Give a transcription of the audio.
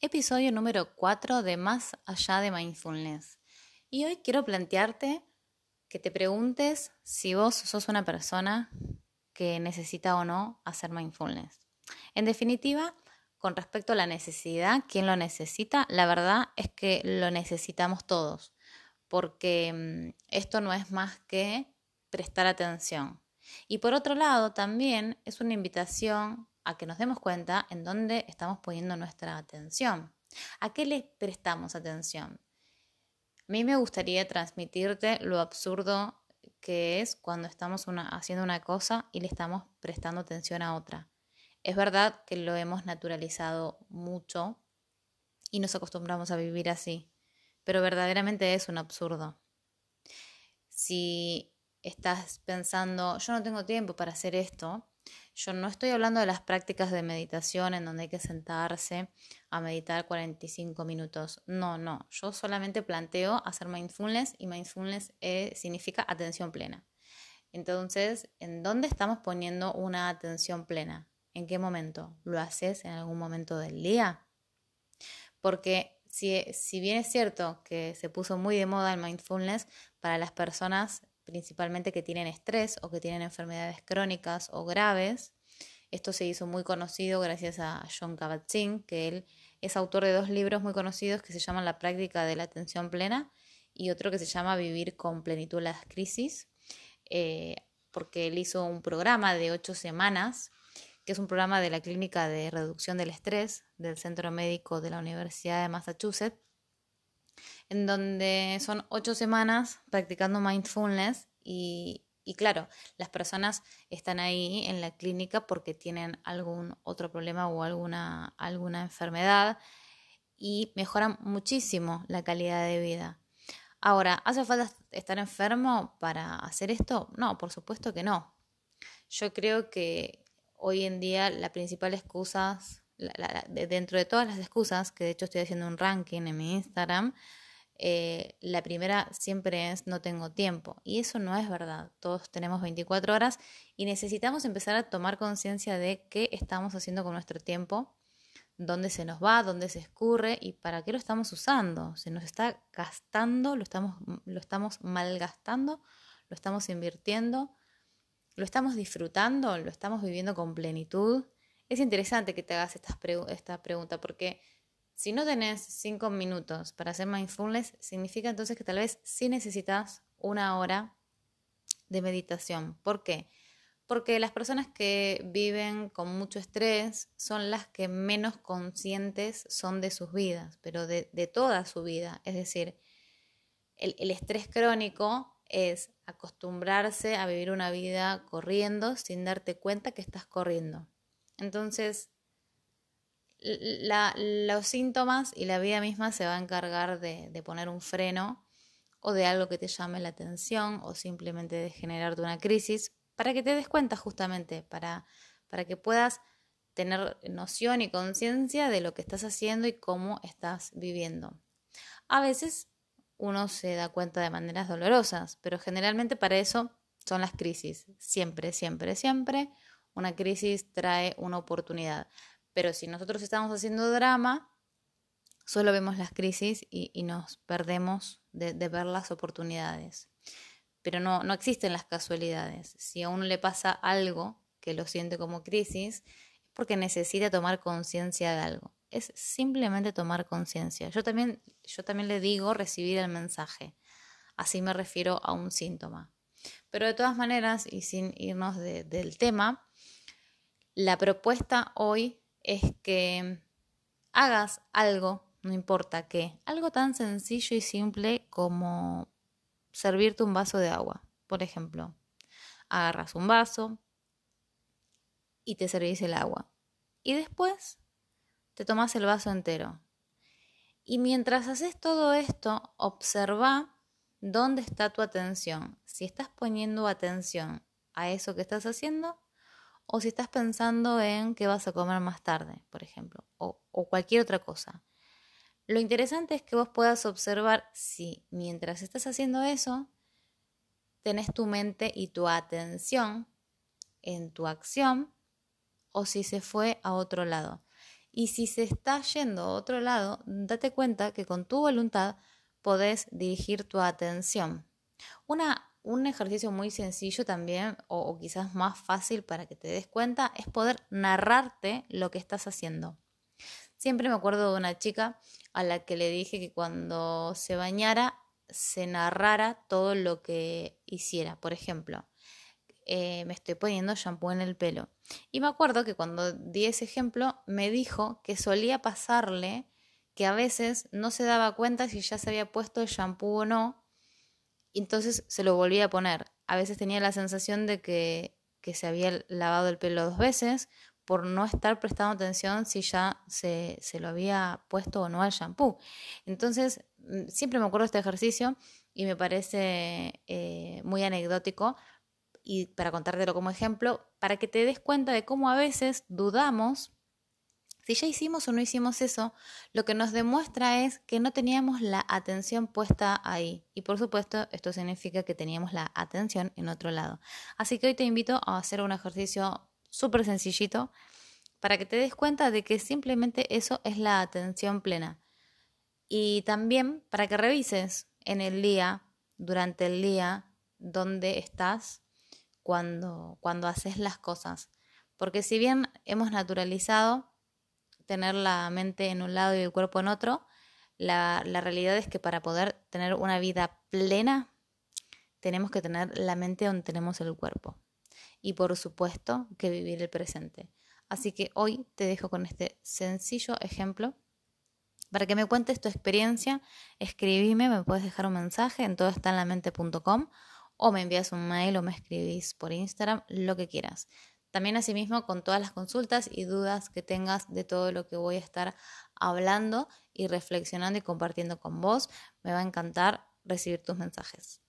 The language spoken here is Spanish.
episodio número 4 de Más allá de Mindfulness. Y hoy quiero plantearte que te preguntes si vos sos una persona que necesita o no hacer mindfulness. En definitiva, con respecto a la necesidad, ¿quién lo necesita? La verdad es que lo necesitamos todos, porque mm, esto no es más que prestar atención. Y por otro lado, también es una invitación a que nos demos cuenta en dónde estamos poniendo nuestra atención. ¿A qué le prestamos atención? A mí me gustaría transmitirte lo absurdo que es cuando estamos haciendo una cosa y le estamos prestando atención a otra. Es verdad que lo hemos naturalizado mucho y nos acostumbramos a vivir así, pero verdaderamente es un absurdo. Si estás pensando, yo no tengo tiempo para hacer esto, yo no estoy hablando de las prácticas de meditación en donde hay que sentarse a meditar 45 minutos. No, no. Yo solamente planteo hacer mindfulness y mindfulness eh, significa atención plena. Entonces, ¿en dónde estamos poniendo una atención plena? ¿En qué momento? ¿Lo haces en algún momento del día? Porque si, si bien es cierto que se puso muy de moda el mindfulness para las personas principalmente que tienen estrés o que tienen enfermedades crónicas o graves. Esto se hizo muy conocido gracias a John Kabat-Zinn, que él es autor de dos libros muy conocidos que se llaman La práctica de la atención plena y otro que se llama Vivir con plenitud las crisis, eh, porque él hizo un programa de ocho semanas, que es un programa de la Clínica de Reducción del Estrés del Centro Médico de la Universidad de Massachusetts, en donde son ocho semanas practicando mindfulness y, claro, las personas están ahí en la clínica porque tienen algún otro problema o alguna, alguna enfermedad y mejoran muchísimo la calidad de vida. Ahora, ¿hace falta estar enfermo para hacer esto? No, por supuesto que no. Yo creo que hoy en día la principal excusa, dentro de todas las excusas, que de hecho estoy haciendo un ranking en mi Instagram, eh, la primera siempre es no tengo tiempo. Y eso no es verdad. Todos tenemos 24 horas y necesitamos empezar a tomar conciencia de qué estamos haciendo con nuestro tiempo, dónde se nos va, dónde se escurre y para qué lo estamos usando. Se nos está gastando, lo estamos, lo estamos malgastando, lo estamos invirtiendo, lo estamos disfrutando, lo estamos viviendo con plenitud. Es interesante que te hagas esta, esta pregunta porque si no tenés cinco minutos para hacer mindfulness, significa entonces que tal vez sí necesitas una hora de meditación. ¿Por qué? Porque las personas que viven con mucho estrés son las que menos conscientes son de sus vidas, pero de, toda su vida. Es decir, el estrés crónico es acostumbrarse a vivir una vida corriendo sin darte cuenta que estás corriendo. Entonces, los síntomas y la vida misma se va a encargar de, poner un freno o de algo que te llame la atención o simplemente de generarte una crisis para que te des cuenta justamente, para, para que puedas tener noción y conciencia de lo que estás haciendo y cómo estás viviendo. A veces uno se da cuenta de maneras dolorosas, pero generalmente para eso son las crisis. Siempre, siempre, siempre una crisis trae una oportunidad. Pero si nosotros estamos haciendo drama, solo vemos las crisis y, nos perdemos de, ver las oportunidades. Pero no, no existen las casualidades. Si a uno le pasa algo que lo siente como crisis, es porque necesita tomar conciencia de algo. Es simplemente tomar conciencia. Yo también, yo también le digo recibir el mensaje. Así me refiero a un síntoma. Pero de todas maneras, y sin irnos del tema, la propuesta hoy es que hagas algo, no importa qué, algo tan sencillo y simple como servirte un vaso de agua. Por ejemplo, agarras un vaso y te servís el agua. Y después te tomas el vaso entero. Y mientras haces todo esto, observa dónde está tu atención. Si estás poniendo atención a eso que estás haciendo o si estás pensando en qué vas a comer más tarde, por ejemplo, o, cualquier otra cosa. Lo interesante es que vos puedas observar si mientras estás haciendo eso, tenés tu mente y tu atención en tu acción o si se fue a otro lado. Y si se está yendo a otro lado, date cuenta que con tu voluntad podés dirigir tu atención. Una, un ejercicio muy sencillo también, o, quizás más fácil para que te des cuenta, es poder narrarte lo que estás haciendo. Siempre me acuerdo de una chica a la que le dije que cuando se bañara se narrara todo lo que hiciera. Por ejemplo, eh, me estoy poniendo shampoo en el pelo. Y me acuerdo que cuando di ese ejemplo me dijo que solía pasarle que a veces no se daba cuenta si ya se había puesto el shampoo o no, y entonces se lo volvía a poner. A veces tenía la sensación de que, que se había lavado el pelo dos veces por no estar prestando atención si ya se, se lo había puesto o no al shampoo. Entonces, mm, siempre me acuerdo de este ejercicio y me parece eh, muy anecdótico y para contártelo como ejemplo, para que te des cuenta de cómo a veces dudamos si ya hicimos o no hicimos eso, lo que nos demuestra es que no teníamos la atención puesta ahí. Y por supuesto, esto significa que teníamos la atención en otro lado. Así que hoy te invito a hacer un ejercicio súper sencillito, para que te des cuenta de que simplemente eso es la atención plena. Y también para que revises en el día, durante el día, dónde estás cuando, cuando haces las cosas. Porque si bien hemos naturalizado tener la mente en un lado y el cuerpo en otro, la, la realidad es que para poder tener una vida plena, tenemos que tener la mente donde tenemos el cuerpo y por supuesto que vivir el presente. Así que hoy te dejo con este sencillo ejemplo. Para que me cuentes tu experiencia, escribime, me puedes dejar un mensaje en todoestanlamente.com o me envías un mail o me escribís por Instagram, lo que quieras. También asimismo con todas las consultas y dudas que tengas de todo lo que voy a estar hablando y reflexionando y compartiendo con vos, me va a encantar recibir tus mensajes.